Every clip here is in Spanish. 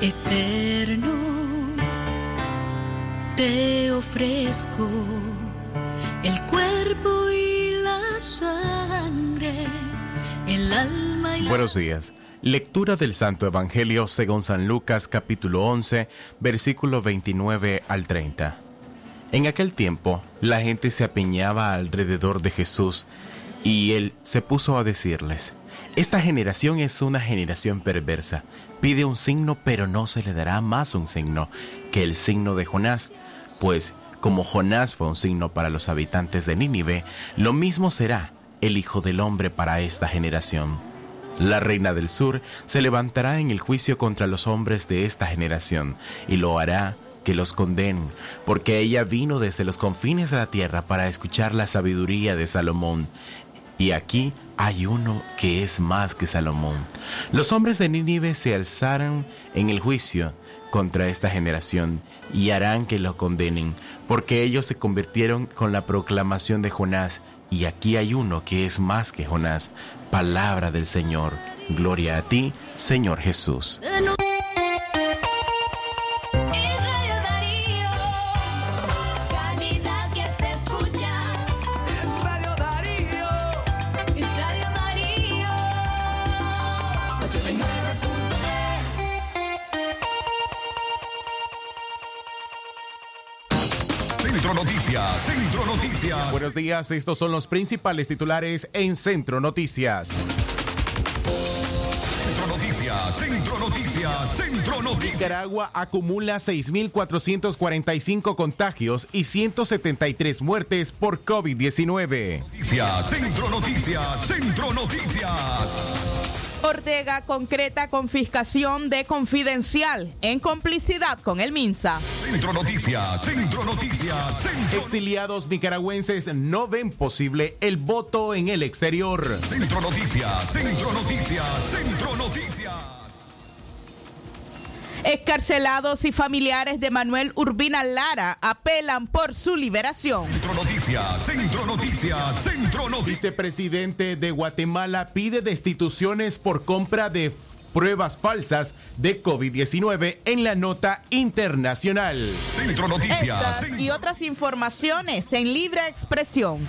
eterno, te ofrezco el cuerpo y la sangre, el alma y Buenos días. Lectura del Santo Evangelio según San Lucas capítulo 11, versículo 29 al 30. En aquel tiempo, la gente se apiñaba alrededor de Jesús y él se puso a decirles, Esta generación es una generación perversa. Pide un signo, pero no se le dará más un signo que el signo de Jonás, pues como Jonás fue un signo para los habitantes de Nínive, lo mismo será el Hijo del Hombre para esta generación. La reina del sur se levantará en el juicio contra los hombres de esta generación y lo hará que los condenen, porque ella vino desde los confines de la tierra para escuchar la sabiduría de Salomón. Y aquí hay uno que es más que Salomón. Los hombres de Nínive se alzaron en el juicio contra esta generación y harán que lo condenen, porque ellos se convirtieron con la proclamación de Jonás. Y aquí hay uno que es más que Jonás. Palabra del Señor. Gloria a ti, Señor Jesús. Buenos días, estos son los principales titulares en Centro Noticias. Centro Noticias, Centro Noticias, Centro Noticias. Nicaragua acumula 6.445 contagios y 173 muertes por COVID-19. Noticias, Centro Noticias, Centro Noticias. Ortega concreta confiscación de Confidencial en complicidad con el MINSA. Centro Noticias, Centro Noticias, Centro, Exiliados nicaragüenses no ven posible el voto en el exterior. Centro Noticias, Centro Noticias, Centro Noticias. Excarcelados y familiares de Manuel Urbina Lara apelan por su liberación. Centro Noticias, Centro Noticias, Centro Noticias. Vicepresidente de Guatemala pide destituciones por compra de pruebas falsas de COVID-19 en la nota internacional. Centro Noticias, Estas y otras informaciones en libre expresión.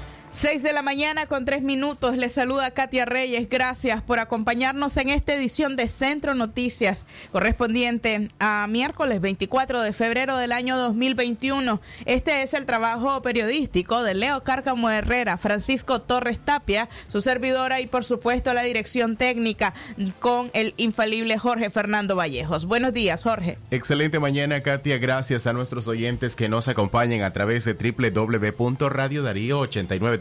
6 de la mañana con 3 minutos. Les saluda Katia Reyes. Gracias por acompañarnos en esta edición de Centro Noticias correspondiente a miércoles 24 de febrero del año 2021. Este es el trabajo periodístico de Leo Cárcamo Herrera, Francisco Torres Tapia, su servidora y por supuesto la dirección técnica con el infalible Jorge Fernando Vallejos. Buenos días, Jorge. Excelente mañana, Katia. Gracias a nuestros oyentes que nos acompañan a través de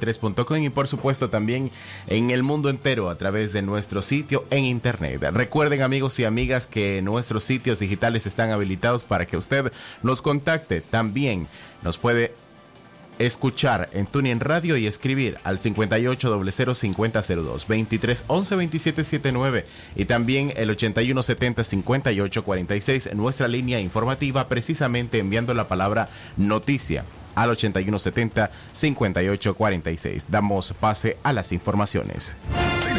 www.radiodarío893.com y por supuesto también en el mundo entero a través de nuestro sitio en internet. Recuerden amigos y amigas que nuestros sitios digitales están habilitados para que usted nos contacte. También nos puede escuchar en TuneIn Radio y escribir al 58005002 23 11 27 79 y también el 8170 58 46 nuestra línea informativa precisamente enviando la palabra noticia al 8170 58 46 damos pase a las informaciones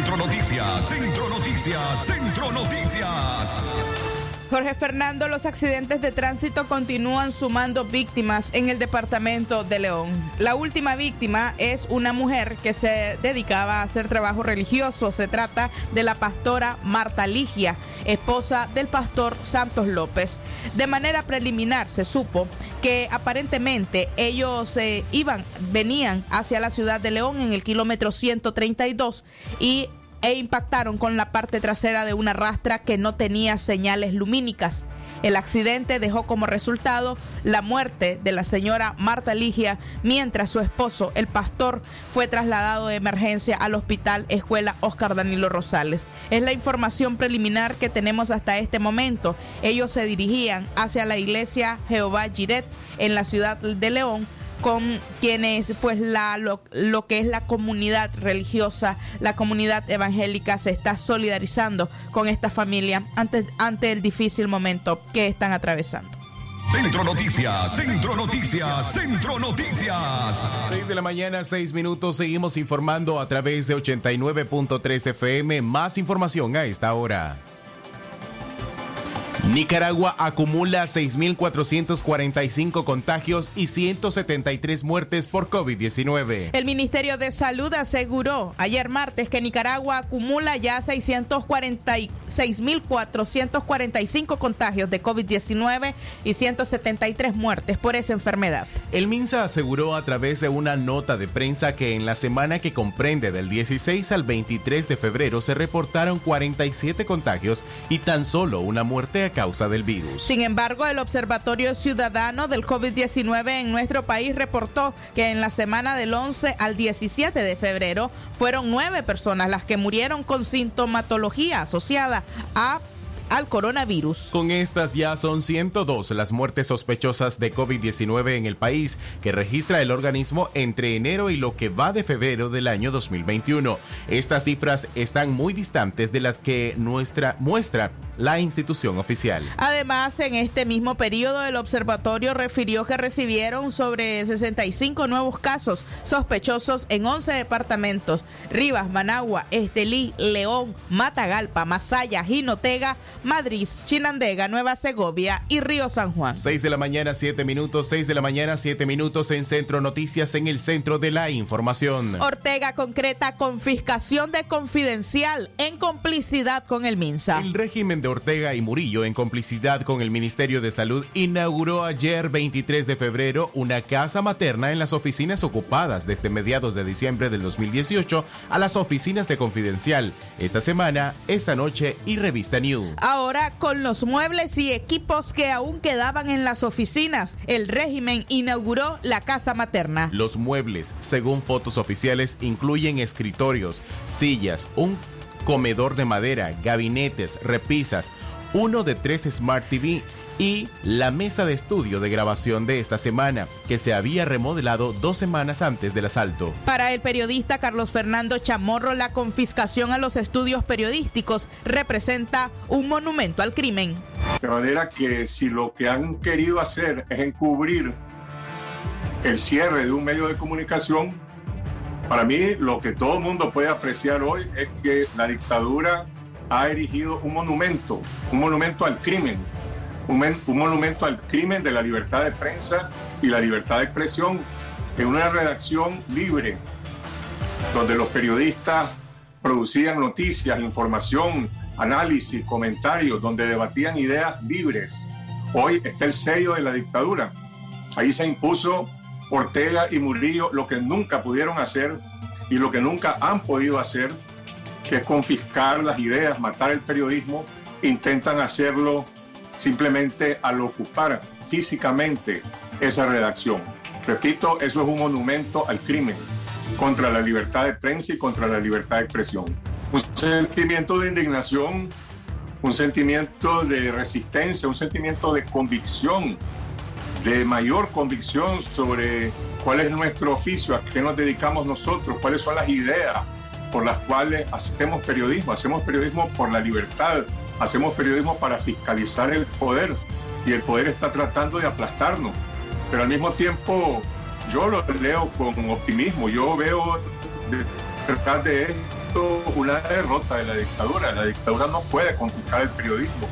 Centro Noticias, Centro Noticias, Centro Noticias. Jorge Fernando, los accidentes de tránsito continúan sumando víctimas en el departamento de León. La última víctima es una mujer que se dedicaba a hacer trabajo religioso. Se trata de la pastora Marta Ligia, esposa del pastor Santos López. De manera preliminar se supo que aparentemente ellos eh, iban, venían hacia la ciudad de León en el kilómetro 132 y e impactaron con la parte trasera de una rastra que no tenía señales lumínicas. El accidente dejó como resultado la muerte de la señora Marta Ligia, mientras su esposo, el pastor, fue trasladado de emergencia al hospital Escuela Oscar Danilo Rosales. Es la información preliminar que tenemos hasta este momento. Ellos se dirigían hacia la iglesia Jehová Giret en la ciudad de León con quienes pues la lo, lo, que es la comunidad religiosa, la comunidad evangélica se está solidarizando con esta familia ante, ante el difícil momento que están atravesando. Centro Noticias, Centro Noticias, Centro Noticias. 6 de la mañana, 6 minutos. Seguimos informando a través de 89.3 FM. Más información a esta hora. Nicaragua acumula 6.445 contagios y 173 muertes por COVID-19. El Ministerio de Salud aseguró ayer martes que Nicaragua acumula ya 646.445 contagios de COVID-19 y 173 muertes por esa enfermedad. El MINSA aseguró a través de una nota de prensa que en la semana que comprende del 16 al 23 de febrero se reportaron 47 contagios y tan solo una muerte a causa del virus. Sin embargo, el Observatorio Ciudadano del COVID-19 en nuestro país reportó que en la semana del 11 al 17 de febrero fueron nueve personas las que murieron con sintomatología asociada a al coronavirus. Con estas ya son 102 las muertes sospechosas de COVID-19 en el país que registra el organismo entre enero y lo que va de febrero del año 2021. Estas cifras están muy distantes de las que nuestra muestra la institución oficial. Además, en este mismo periodo el observatorio refirió que recibieron sobre 65 nuevos casos sospechosos en 11 departamentos: Rivas, Managua, Estelí, León, Matagalpa, Masaya, Jinotega, Madrid, Chinandega, Nueva Segovia y Río San Juan. 6 de la mañana, 7 minutos, 6 de la mañana, 7 minutos en Centro Noticias en el centro de la información. Ortega concreta confiscación de confidencial en complicidad con el MINSA. El régimen de Ortega y Murillo, en complicidad con el Ministerio de Salud, inauguró ayer 23 de febrero una casa materna en las oficinas ocupadas desde mediados de diciembre del 2018 a las oficinas de Confidencial. Esta semana, esta noche y Revista New. Ahora, con los muebles y equipos que aún quedaban en las oficinas, el régimen inauguró la casa materna. Los muebles, según fotos oficiales, incluyen escritorios, sillas, un comedor de madera, gabinetes, repisas, uno de tres Smart TV y la mesa de estudio de grabación de esta semana, que se había remodelado dos semanas antes del asalto. Para el periodista Carlos Fernando Chamorro, la confiscación a los estudios periodísticos representa un monumento al crimen. De manera que si lo que han querido hacer es encubrir el cierre de un medio de comunicación, para mí lo que todo el mundo puede apreciar hoy es que la dictadura ha erigido un monumento, un monumento al crimen, un, men- un monumento al crimen de la libertad de prensa y la libertad de expresión en una redacción libre, donde los periodistas producían noticias, información, análisis, comentarios, donde debatían ideas libres. Hoy está el sello de la dictadura. Ahí se impuso Ortega y Murillo lo que nunca pudieron hacer y lo que nunca han podido hacer, que confiscar las ideas, matar el periodismo. Intentan hacerlo simplemente al ocupar físicamente esa redacción. Repito, eso es un monumento al crimen contra la libertad de prensa y contra la libertad de expresión. Un sentimiento de indignación, un sentimiento de resistencia, un sentimiento de convicción, de mayor convicción sobre cuál es nuestro oficio, a qué nos dedicamos nosotros, cuáles son las ideas por las cuales hacemos periodismo. Hacemos periodismo por la libertad, hacemos periodismo para fiscalizar el poder y el poder está tratando de aplastarnos. Pero al mismo tiempo yo lo leo con optimismo, yo veo detrás de esto una derrota de la dictadura. La dictadura no puede confiscar el periodismo.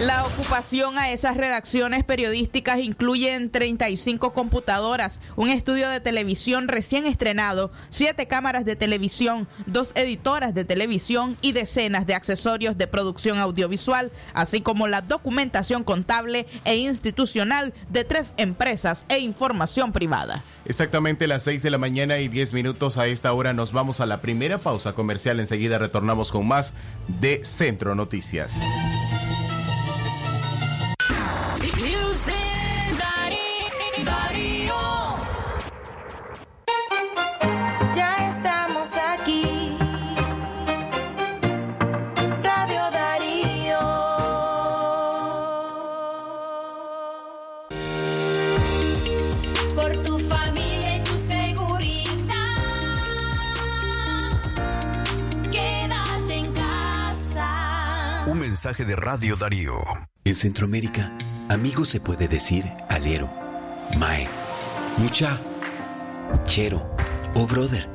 La ocupación a esas redacciones periodísticas incluye 35 computadoras, un estudio de televisión recién estrenado, siete cámaras de televisión, dos editoras de televisión y decenas de accesorios de producción audiovisual, así como la documentación contable e institucional de tres empresas e información privada. Exactamente las 6 de la mañana y 10 minutos a esta hora nos vamos a la primera pausa comercial. Enseguida retornamos con más de Centro Noticias. Mensaje de Radio Darío. En Centroamérica, amigo se puede decir alero, mae, mucha, chero o brother.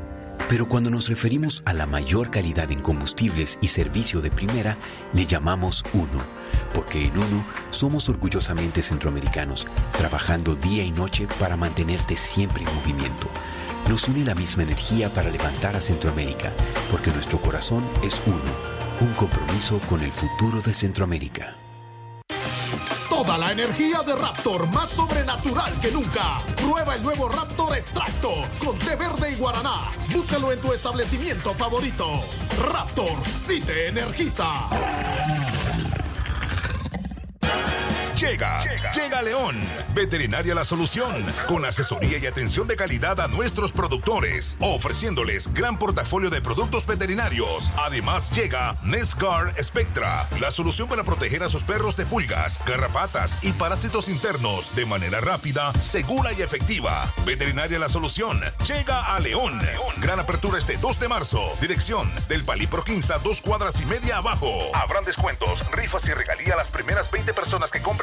Pero cuando nos referimos a la mayor calidad en combustibles y servicio de primera, le llamamos uno. Porque en uno somos orgullosamente centroamericanos, trabajando día y noche para mantenerte siempre en movimiento. Nos une la misma energía para levantar a Centroamérica, porque nuestro corazón es uno, un compromiso con el futuro de Centroamérica. Toda la energía de Raptor más sobrenatural que nunca. Prueba el nuevo Raptor Extracto con té verde y guaraná. Búscalo en tu establecimiento favorito. Raptor, sí te energiza. Llega, llega, León. Veterinaria La Solución. Con asesoría y atención de calidad a nuestros productores. Ofreciéndoles gran portafolio de productos veterinarios. Además llega Nescar Spectra. La solución para proteger a sus perros de pulgas, garrapatas y parásitos internos de manera rápida, segura y efectiva. Veterinaria La Solución. Llega a León. Gran apertura este 2 de marzo. Dirección del Palipro 15, dos cuadras y media abajo. Habrán descuentos, rifas y regalía a las primeras 20 personas que compren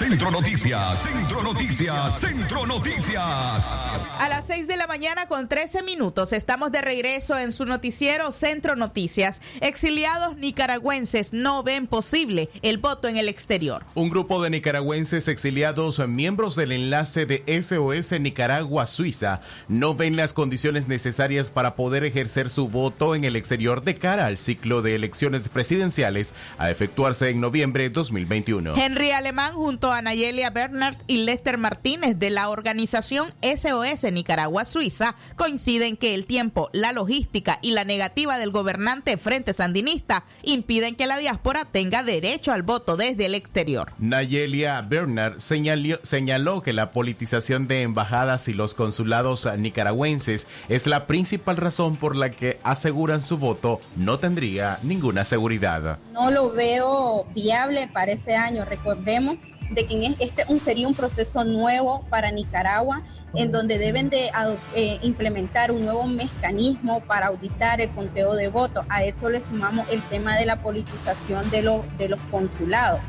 Centro Noticias, Centro Noticias, Centro Noticias. A las 6 de la mañana con 13 minutos estamos de regreso en su noticiero Centro Noticias. Exiliados nicaragüenses no ven posible el voto en el exterior. Un grupo de nicaragüenses exiliados, miembros del enlace de SOS Nicaragua-Suiza, no ven las condiciones necesarias para poder ejercer su voto en el exterior de cara al ciclo de elecciones presidenciales a efectuarse en noviembre de 2021. Henry Alemán junto a Nayelia Bernard y Lester Martínez de la organización SOS Nicaragua-Suiza coinciden que el tiempo, la logística y la negativa del gobernante Frente Sandinista impiden que la diáspora tenga derecho al voto desde el exterior. Nayelia Bernard señaló, señaló que la politización de embajadas y los consulados nicaragüenses es la principal razón por la que aseguran su voto no tendría ninguna seguridad. No lo veo viable para este año. Recordemos de que este un, sería un proceso nuevo para Nicaragua en donde deben de eh, implementar un nuevo mecanismo para auditar el conteo de votos. A eso le sumamos el tema de la politización de, los de los consulados.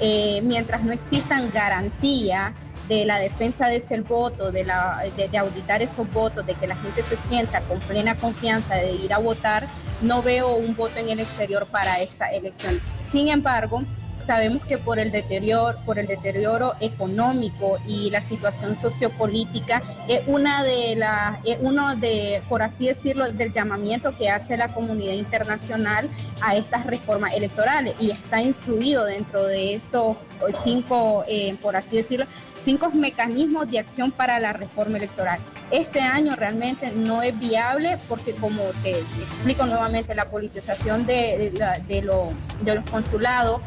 Eh, mientras no existan garantías de la defensa de ese voto, de, la, de, auditar esos votos, de que la gente se sienta con plena confianza de ir a votar, no veo un voto en el exterior para esta elección. Sin embargo, Sabemos que por el deterioro, por el deterioro económico y la situación sociopolítica es una de las, uno de, por así decirlo, del llamamiento que hace la comunidad internacional a estas reformas electorales y está incluido dentro de estos cinco, eh, por así decirlo, cinco mecanismos de acción para la reforma electoral. Este año realmente no es viable porque, como te explico nuevamente, la politización de, de, de los consulados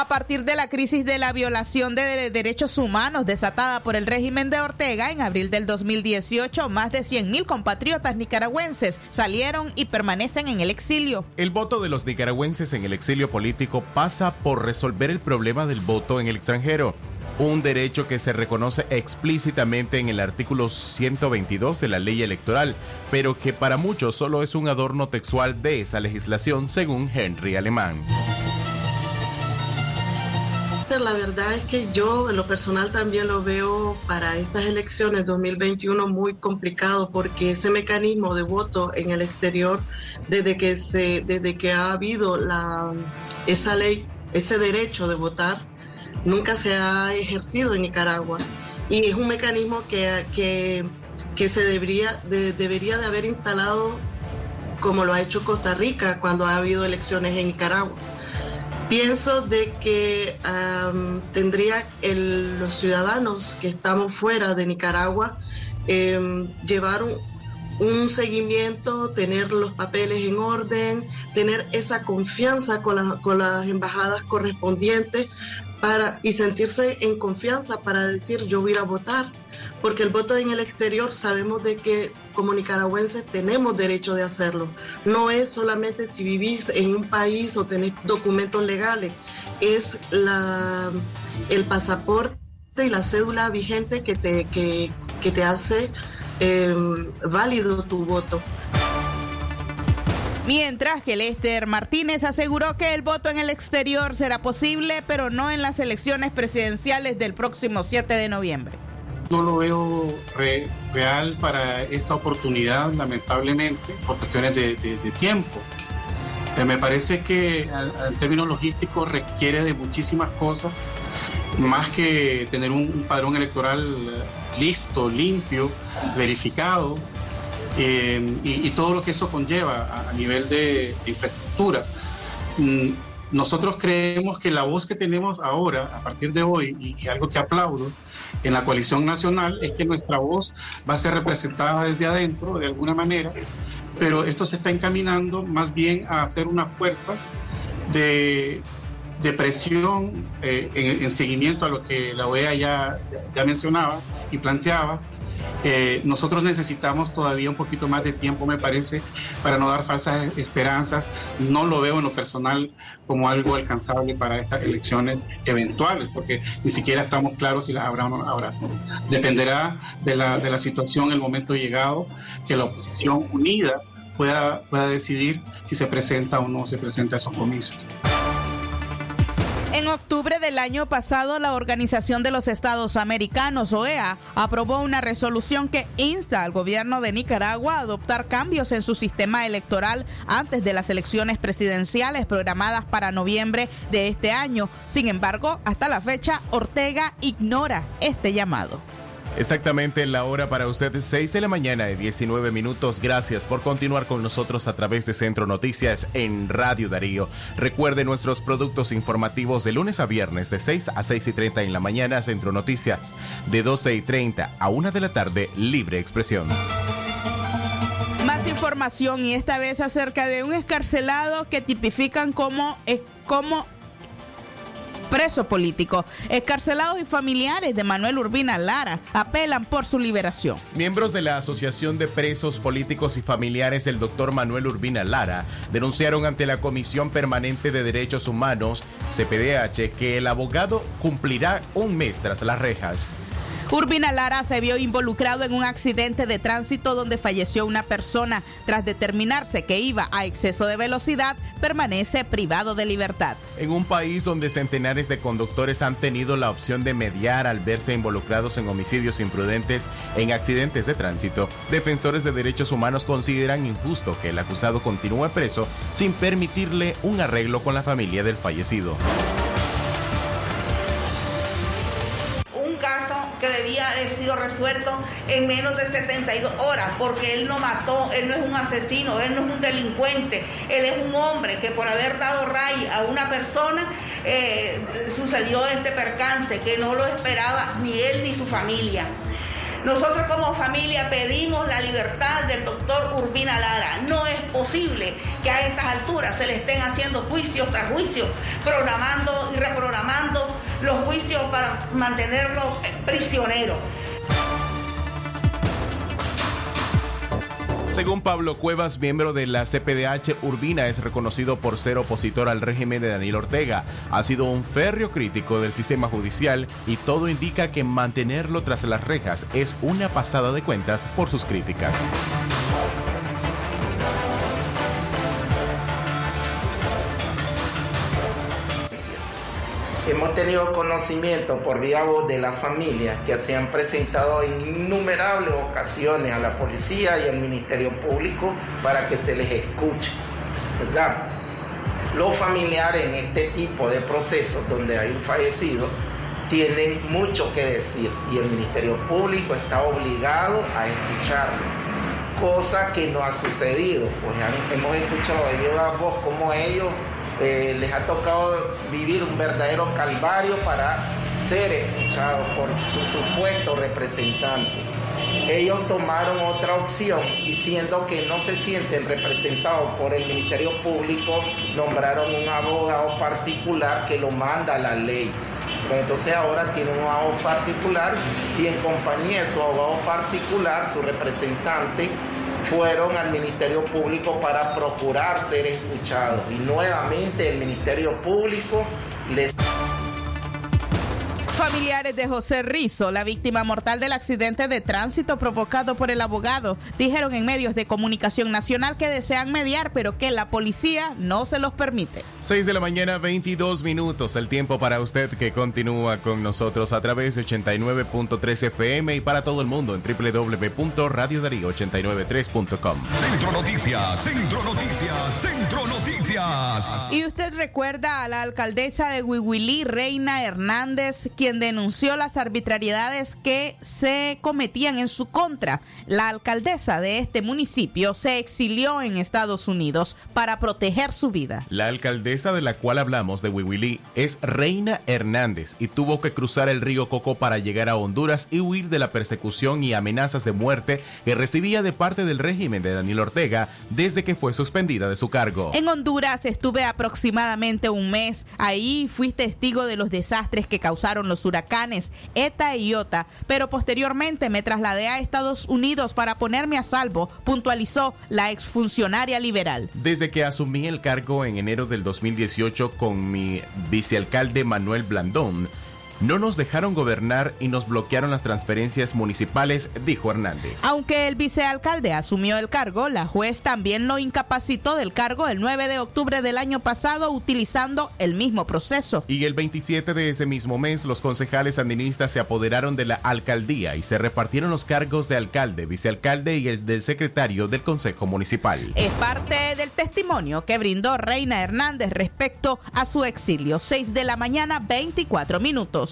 a partir de la crisis de la violación de derechos humanos desatada por el régimen de Ortega en abril del 2018, más de 100.000 compatriotas nicaragüenses salieron y permanecen en el exilio. El voto de los nicaragüenses en el exilio político pasa por resolver el problema del voto en el extranjero un derecho que se reconoce explícitamente en el artículo 122 de la ley electoral, pero que para muchos solo es un adorno textual de esa legislación, según Henry Alemán la verdad es que yo en lo personal también lo veo para estas elecciones 2021 muy complicado porque ese mecanismo de voto en el exterior, desde que, se, desde que ha habido la, esa ley, ese derecho de votar, nunca se ha ejercido en Nicaragua. Y es un mecanismo que, que, que se debería de, debería de haber instalado como lo ha hecho Costa Rica cuando ha habido elecciones en Nicaragua Pienso de que tendría los ciudadanos que estamos fuera de Nicaragua em, llevar un, seguimiento, tener los papeles en orden, tener esa confianza con, con las embajadas correspondientes para, y sentirse en confianza para decir yo voy a votar porque el voto en el exterior sabemos de que como nicaragüenses tenemos derecho de hacerlo. No es solamente si vivís en un país o tenés documentos legales, es la, el pasaporte y la cédula vigente que te, que, te hace em, válido tu voto. Mientras que Lester Martínez aseguró que el voto en el exterior será posible, pero no en las elecciones presidenciales del próximo 7 de noviembre no lo veo real para esta oportunidad, lamentablemente, por cuestiones de, tiempo. Eh, me parece que en términos logísticos requiere de muchísimas cosas, más que tener un, padrón electoral listo, limpio, verificado, eh, y, todo lo que eso conlleva a, nivel de, infraestructura. Mm, nosotros creemos que la voz que tenemos ahora, a partir de hoy, y algo que aplaudo, en la coalición nacional es que nuestra voz va a ser representada desde adentro de alguna manera, pero esto se está encaminando más bien a hacer una fuerza de, presión eh, en, seguimiento a lo que la OEA ya, ya mencionaba y planteaba eh, nosotros necesitamos todavía un poquito más de tiempo, me parece, para no dar falsas esperanzas. No lo veo en lo personal como algo alcanzable para estas elecciones eventuales, porque ni siquiera estamos claros si las habrá o no habrá. Dependerá de la, de la situación, el momento llegado, que la oposición unida pueda, pueda decidir si se presenta o no se presenta a esos comicios. En octubre del año pasado, la Organización de los Estados Americanos, OEA, aprobó una resolución que insta al gobierno de Nicaragua a adoptar cambios en su sistema electoral antes de las elecciones presidenciales programadas para noviembre de este año. Sin embargo, hasta la fecha, Ortega ignora este llamado. Exactamente la hora para usted, 6 de la mañana de 19 minutos. Gracias por continuar con nosotros a través de Centro Noticias en Radio Darío. Recuerde nuestros productos informativos de lunes a viernes de 6 a 6 y 30 en la mañana, Centro Noticias, de 12 y 30 a 1 de la tarde, Libre Expresión. Más información y esta vez acerca de un escarcelado que tipifican como, como preso político. Escarcelados y familiares de Manuel Urbina Lara apelan por su liberación. Miembros de la Asociación de Presos Políticos y Familiares del doctor Manuel Urbina Lara denunciaron ante la Comisión Permanente de Derechos Humanos, CPDH, que el abogado cumplirá un mes tras las rejas. Urbina Lara se vio involucrado en un accidente de tránsito donde falleció una persona. Tras determinarse que iba a exceso de velocidad, permanece privado de libertad. En un país donde centenares de conductores han tenido la opción de mediar al verse involucrados en homicidios imprudentes en accidentes de tránsito, defensores de derechos humanos consideran injusto que el acusado continúe preso sin permitirle un arreglo con la familia del fallecido. Que debía haber sido resuelto en menos de 72 horas, porque él no mató, él no es un asesino, él no es un delincuente, él es un hombre que por haber dado ray a una persona eh, sucedió este percance que no lo esperaba ni él ni su familia. Nosotros como familia pedimos la libertad del doctor Urbina Lara. No es posible que a estas alturas se le estén haciendo juicios tras juicios, programando y reprogramando los juicios para mantenerlo eh, prisionero. Según Pablo Cuevas, miembro de la CPDH, Urbina es reconocido por ser opositor al régimen de Daniel Ortega. Ha sido un férreo crítico del sistema judicial y todo indica que mantenerlo tras las rejas es una pasada de cuentas por sus críticas. Hemos tenido conocimiento por vía voz de la familia que se han presentado en innumerables ocasiones a la policía y al Ministerio Público para que se les escuche. ¿verdad? Los familiares en este tipo de procesos donde hay un fallecido tienen mucho que decir y el Ministerio Público está obligado a escucharlo, cosa que no ha sucedido, pues han- hemos escuchado de viva voz cómo ellos eh, les ha tocado vivir un verdadero calvario para ser escuchados por su supuesto representante. Ellos tomaron otra opción diciendo que no se sienten representados por el Ministerio Público, nombraron un abogado particular que lo manda la ley. Pero entonces ahora tiene un abogado particular y en compañía de su abogado particular, su representante, fueron al Ministerio Público para procurar ser escuchados. Y nuevamente el Ministerio Público les... Familiares de José Rizo, la víctima mortal del accidente de tránsito provocado por el abogado, dijeron en medios de comunicación nacional que desean mediar, pero que la policía no se los permite. 6 de la mañana, 22 minutos. El tiempo para usted que continúa con nosotros a través de 89.3 FM y para todo el mundo en www.radiodarío893.com. Centro Noticias, Centro Noticias, Centro Noticias. Y usted recuerda a la alcaldesa de Huihuilí, Reina Hernández, quien denunció las arbitrariedades que se cometían en su contra. La alcaldesa de este municipio se exilió en Estados Unidos para proteger su vida. La alcaldesa de la cual hablamos de Huihuilí es Reina Hernández y tuvo que cruzar el río Coco para llegar a Honduras y huir de la persecución y amenazas de muerte que recibía de parte del régimen de Daniel Ortega desde que fue suspendida de su cargo. En Honduras estuve aproximadamente un mes. Ahí fui testigo de los desastres que causaron los huracanes ETA y IOTA, pero posteriormente me trasladé a Estados Unidos para ponerme a salvo, puntualizó la exfuncionaria liberal. Desde que asumí el cargo en enero del 2018 con mi vicealcalde Manuel Blandón, no nos dejaron gobernar y nos bloquearon las transferencias municipales, dijo Hernández. Aunque el vicealcalde asumió el cargo, la juez también lo incapacitó del cargo el 9 de octubre del año pasado utilizando el mismo proceso. Y el 27 de ese mismo mes, los concejales sandinistas se apoderaron de la alcaldía y se repartieron los cargos de alcalde, vicealcalde y el del secretario del Consejo Municipal. Es parte del testimonio que brindó Reina Hernández respecto a su exilio. 6 de la mañana, 24 minutos.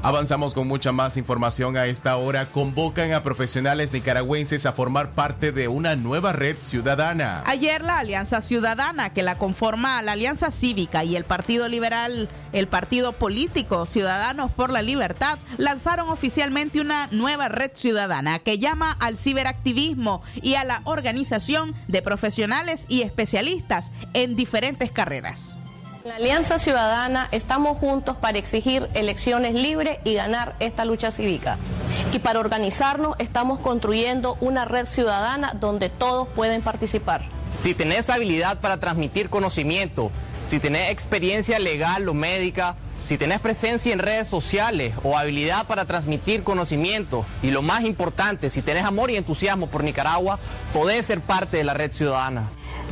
Avanzamos con mucha más información a esta hora. Convocan a profesionales nicaragüenses a formar parte de una nueva red ciudadana. Ayer la Alianza Ciudadana, que la conforma la Alianza Cívica y el Partido Liberal, el Partido Político Ciudadanos por la Libertad, lanzaron oficialmente una nueva red ciudadana que llama al ciberactivismo y a la organización de profesionales y especialistas en diferentes carreras. La Alianza Ciudadana estamos juntos para exigir elecciones libres y ganar esta lucha cívica. Y para organizarnos estamos construyendo una red ciudadana donde todos pueden participar. Si tenés habilidad para transmitir conocimiento, si tenés experiencia legal o médica, si tenés presencia en redes sociales o habilidad para transmitir conocimiento, y lo más importante, si tenés amor y entusiasmo por Nicaragua, podés ser parte de la red ciudadana.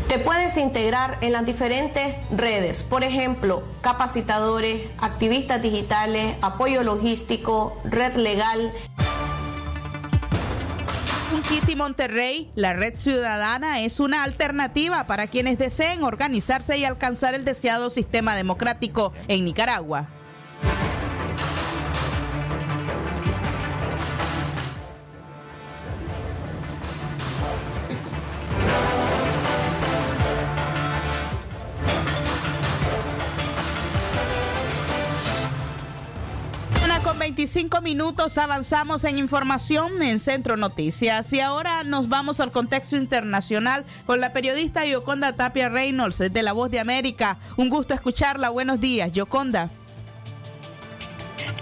Te puedes integrar en las diferentes redes, por ejemplo, capacitadores, activistas digitales, apoyo logístico, red legal. Kitty Monterrey, la red ciudadana es una alternativa para quienes deseen organizarse y alcanzar el deseado sistema democrático en Nicaragua. 25 minutos avanzamos en información en Centro Noticias y ahora nos vamos al contexto internacional con la periodista Yoconda Tapia Reynolds de La Voz de América. Un gusto escucharla. Buenos días, Yoconda.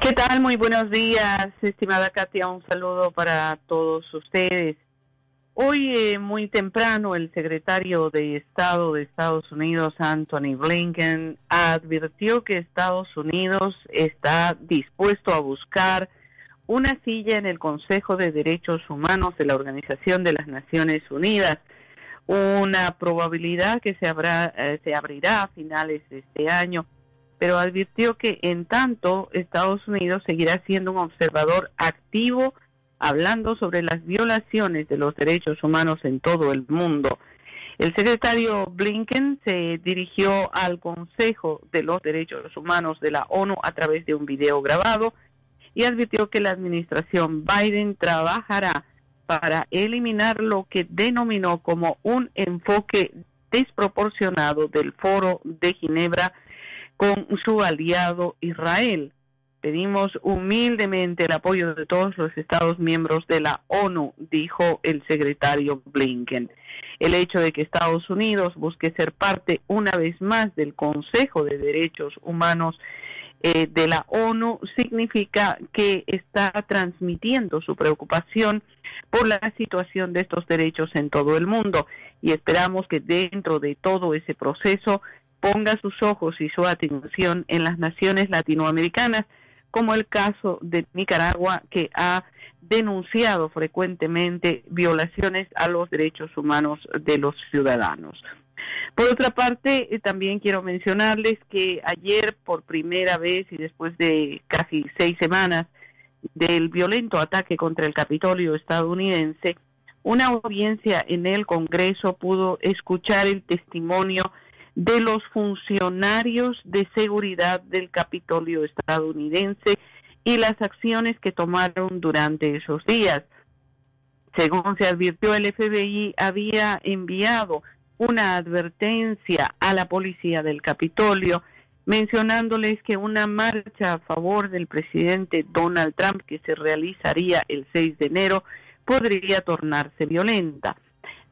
¿Qué tal? Muy buenos días, estimada Katia. Un saludo para todos ustedes. Hoy, eh, muy temprano, el secretario de Estado de Estados Unidos, Anthony Blinken, advirtió que Estados Unidos está dispuesto a buscar una silla en el Consejo de Derechos Humanos de la Organización de las Naciones Unidas, una probabilidad que se, habrá, eh, se abrirá a finales de este año, pero advirtió que en tanto Estados Unidos seguirá siendo un observador activo hablando sobre las violaciones de los derechos humanos en todo el mundo. El secretario Blinken se dirigió al Consejo de los Derechos Humanos de la ONU a través de un video grabado y advirtió que la administración Biden trabajará para eliminar lo que denominó como un enfoque desproporcionado del foro de Ginebra con su aliado Israel. Pedimos humildemente el apoyo de todos los Estados miembros de la ONU, dijo el secretario Blinken. El hecho de que Estados Unidos busque ser parte una vez más del Consejo de Derechos Humanos eh, de la ONU significa que está transmitiendo su preocupación por la situación de estos derechos en todo el mundo y esperamos que dentro de todo ese proceso ponga sus ojos y su atención en las naciones latinoamericanas como el caso de Nicaragua, que ha denunciado frecuentemente violaciones a los derechos humanos de los ciudadanos. Por otra parte, eh, también quiero mencionarles que ayer, por primera vez y después de casi seis semanas del violento ataque contra el Capitolio estadounidense, una audiencia en el Congreso pudo escuchar el testimonio de los funcionarios de seguridad del Capitolio estadounidense y las acciones que tomaron durante esos días. Según se advirtió, el FBI había enviado una advertencia a la policía del Capitolio mencionándoles que una marcha a favor del presidente Donald Trump que se realizaría el 6 de enero podría tornarse violenta.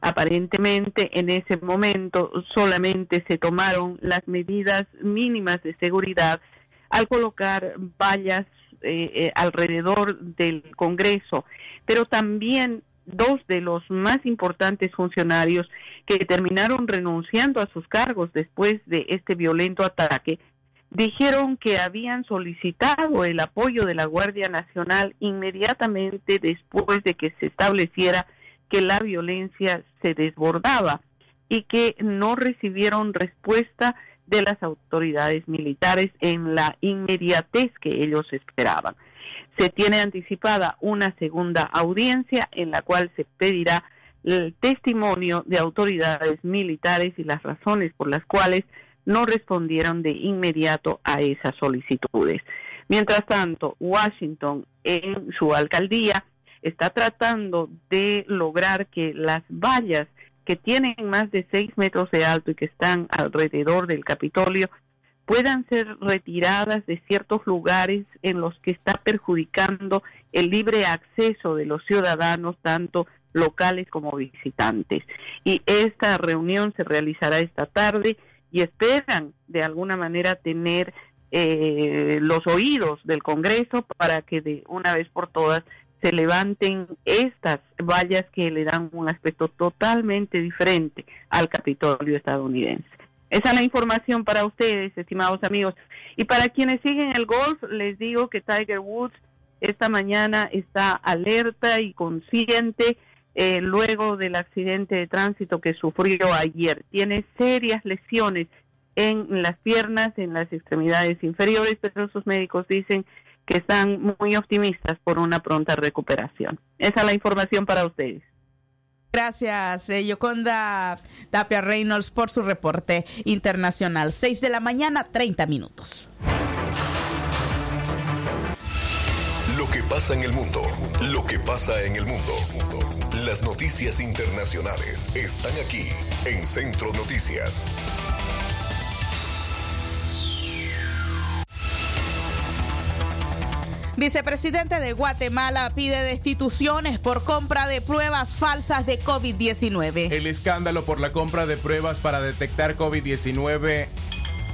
Aparentemente en ese momento solamente se tomaron las medidas mínimas de seguridad al colocar vallas eh, eh, alrededor del Congreso, pero también dos de los más importantes funcionarios que terminaron renunciando a sus cargos después de este violento ataque dijeron que habían solicitado el apoyo de la Guardia Nacional inmediatamente después de que se estableciera que la violencia se desbordaba y que no recibieron respuesta de las autoridades militares en la inmediatez que ellos esperaban. Se tiene anticipada una segunda audiencia en la cual se pedirá el testimonio de autoridades militares y las razones por las cuales no respondieron de inmediato a esas solicitudes. Mientras tanto, Washington en su alcaldía está tratando de lograr que las vallas que tienen más de seis metros de alto y que están alrededor del Capitolio puedan ser retiradas de ciertos lugares en los que está perjudicando el libre acceso de los ciudadanos, tanto locales como visitantes. Y esta reunión se realizará esta tarde y esperan de alguna manera tener eh, los oídos del Congreso para que de una vez por todas se levanten estas vallas que le dan un aspecto totalmente diferente al Capitolio estadounidense. Esa es la información para ustedes, estimados amigos. Y para quienes siguen el golf, les digo que Tiger Woods esta mañana está alerta y consciente eh, luego del accidente de tránsito que sufrió ayer. Tiene serias lesiones en las piernas, en las extremidades inferiores, pero sus médicos dicen que están muy optimistas por una pronta recuperación. Esa es la información para ustedes. Gracias, eh, Yoconda Tapia Reynolds, por su reporte internacional. 6 de la mañana, 30 minutos. Lo que pasa en el mundo, lo que pasa en el mundo. Las noticias internacionales están aquí en Centro Noticias. Vicepresidente de Guatemala pide destituciones por compra de pruebas falsas de COVID-19. El escándalo por la compra de pruebas para detectar COVID-19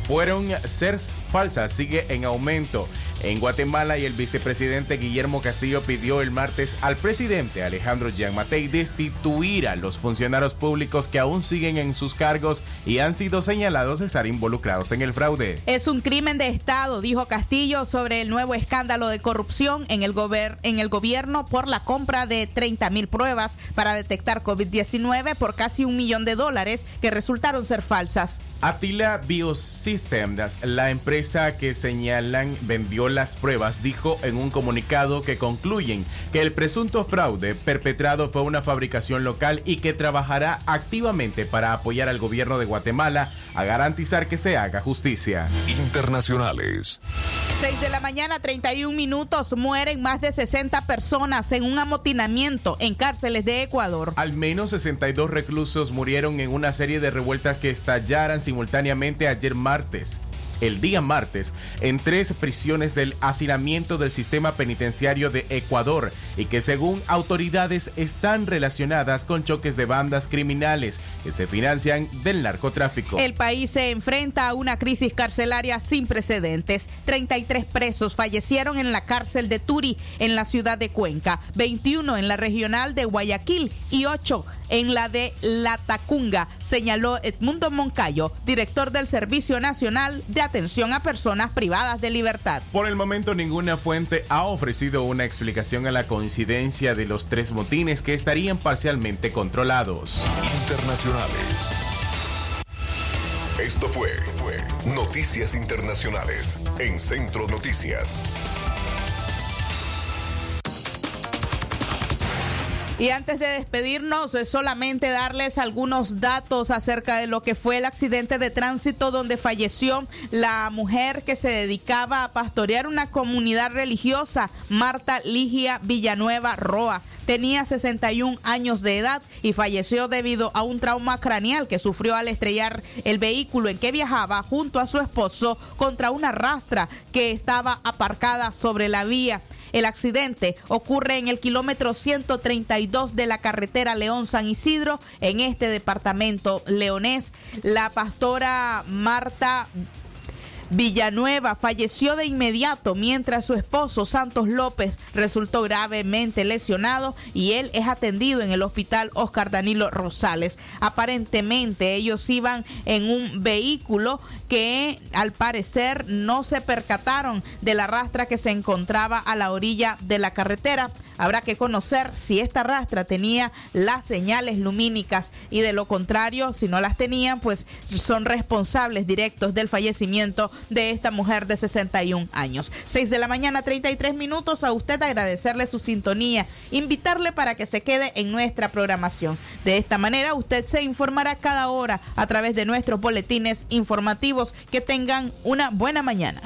fueron ser falsas sigue en aumento en Guatemala y el vicepresidente Guillermo Castillo pidió el martes al presidente Alejandro Gianmatei destituir a los funcionarios públicos que aún siguen en sus cargos y han sido señalados de estar involucrados en el fraude. Es un crimen de Estado, dijo Castillo sobre el nuevo escándalo de corrupción en el, en el gobierno por la compra de 30 mil pruebas para detectar COVID-19 por casi un millón de dólares que resultaron ser falsas. Atila Biosystems, la empresa que señalan vendió las pruebas, dijo en un comunicado que concluyen que el presunto fraude perpetrado fue una fabricación local y que trabajará activamente para apoyar al gobierno de Guatemala a garantizar que se haga justicia. Internacionales. 6 de la mañana, 31 minutos, mueren más de 60 personas en un amotinamiento en cárceles de Ecuador. Al menos 62 reclusos murieron en una serie de revueltas que estallaran simultáneamente ayer martes el día martes en tres prisiones del hacinamiento del sistema penitenciario de Ecuador y que según autoridades están relacionadas con choques de bandas criminales que se financian del narcotráfico. El país se enfrenta a una crisis carcelaria sin precedentes. 33 presos fallecieron en la cárcel de Turi en la ciudad de Cuenca, 21 en la regional de Guayaquil y 8 en la de La Tacunga, señaló Edmundo Moncayo, director del Servicio Nacional de Atención a Personas Privadas de Libertad. Por el momento ninguna fuente ha ofrecido una explicación a la coincidencia de los tres motines que estarían parcialmente controlados. Internacionales. Esto fue, fue Noticias Internacionales en Centro Noticias. Y antes de despedirnos, es solamente darles algunos datos acerca de lo que fue el accidente de tránsito donde falleció la mujer que se dedicaba a pastorear una comunidad religiosa, Marta Ligia Villanueva Roa. Tenía 61 años de edad y falleció debido a un trauma craneal que sufrió al estrellar el vehículo en que viajaba junto a su esposo contra una rastra que estaba aparcada sobre la vía. El accidente ocurre en el kilómetro 132 de la carretera León-San Isidro, en este departamento leonés. La pastora Marta Villanueva falleció de inmediato mientras su esposo Santos López resultó gravemente lesionado y él es atendido en el hospital Oscar Danilo Rosales. Aparentemente ellos iban en un vehículo que al parecer no se percataron de la rastra que se encontraba a la orilla de la carretera. Habrá que conocer si esta rastra tenía las señales lumínicas y de lo contrario, si no las tenían, pues son responsables directos del fallecimiento de esta mujer de 61 años. 6 de la mañana, 33 minutos. A usted agradecerle su sintonía, invitarle para que se quede en nuestra programación. De esta manera, usted se informará cada hora a través de nuestros boletines informativos. Que tengan una buena mañana.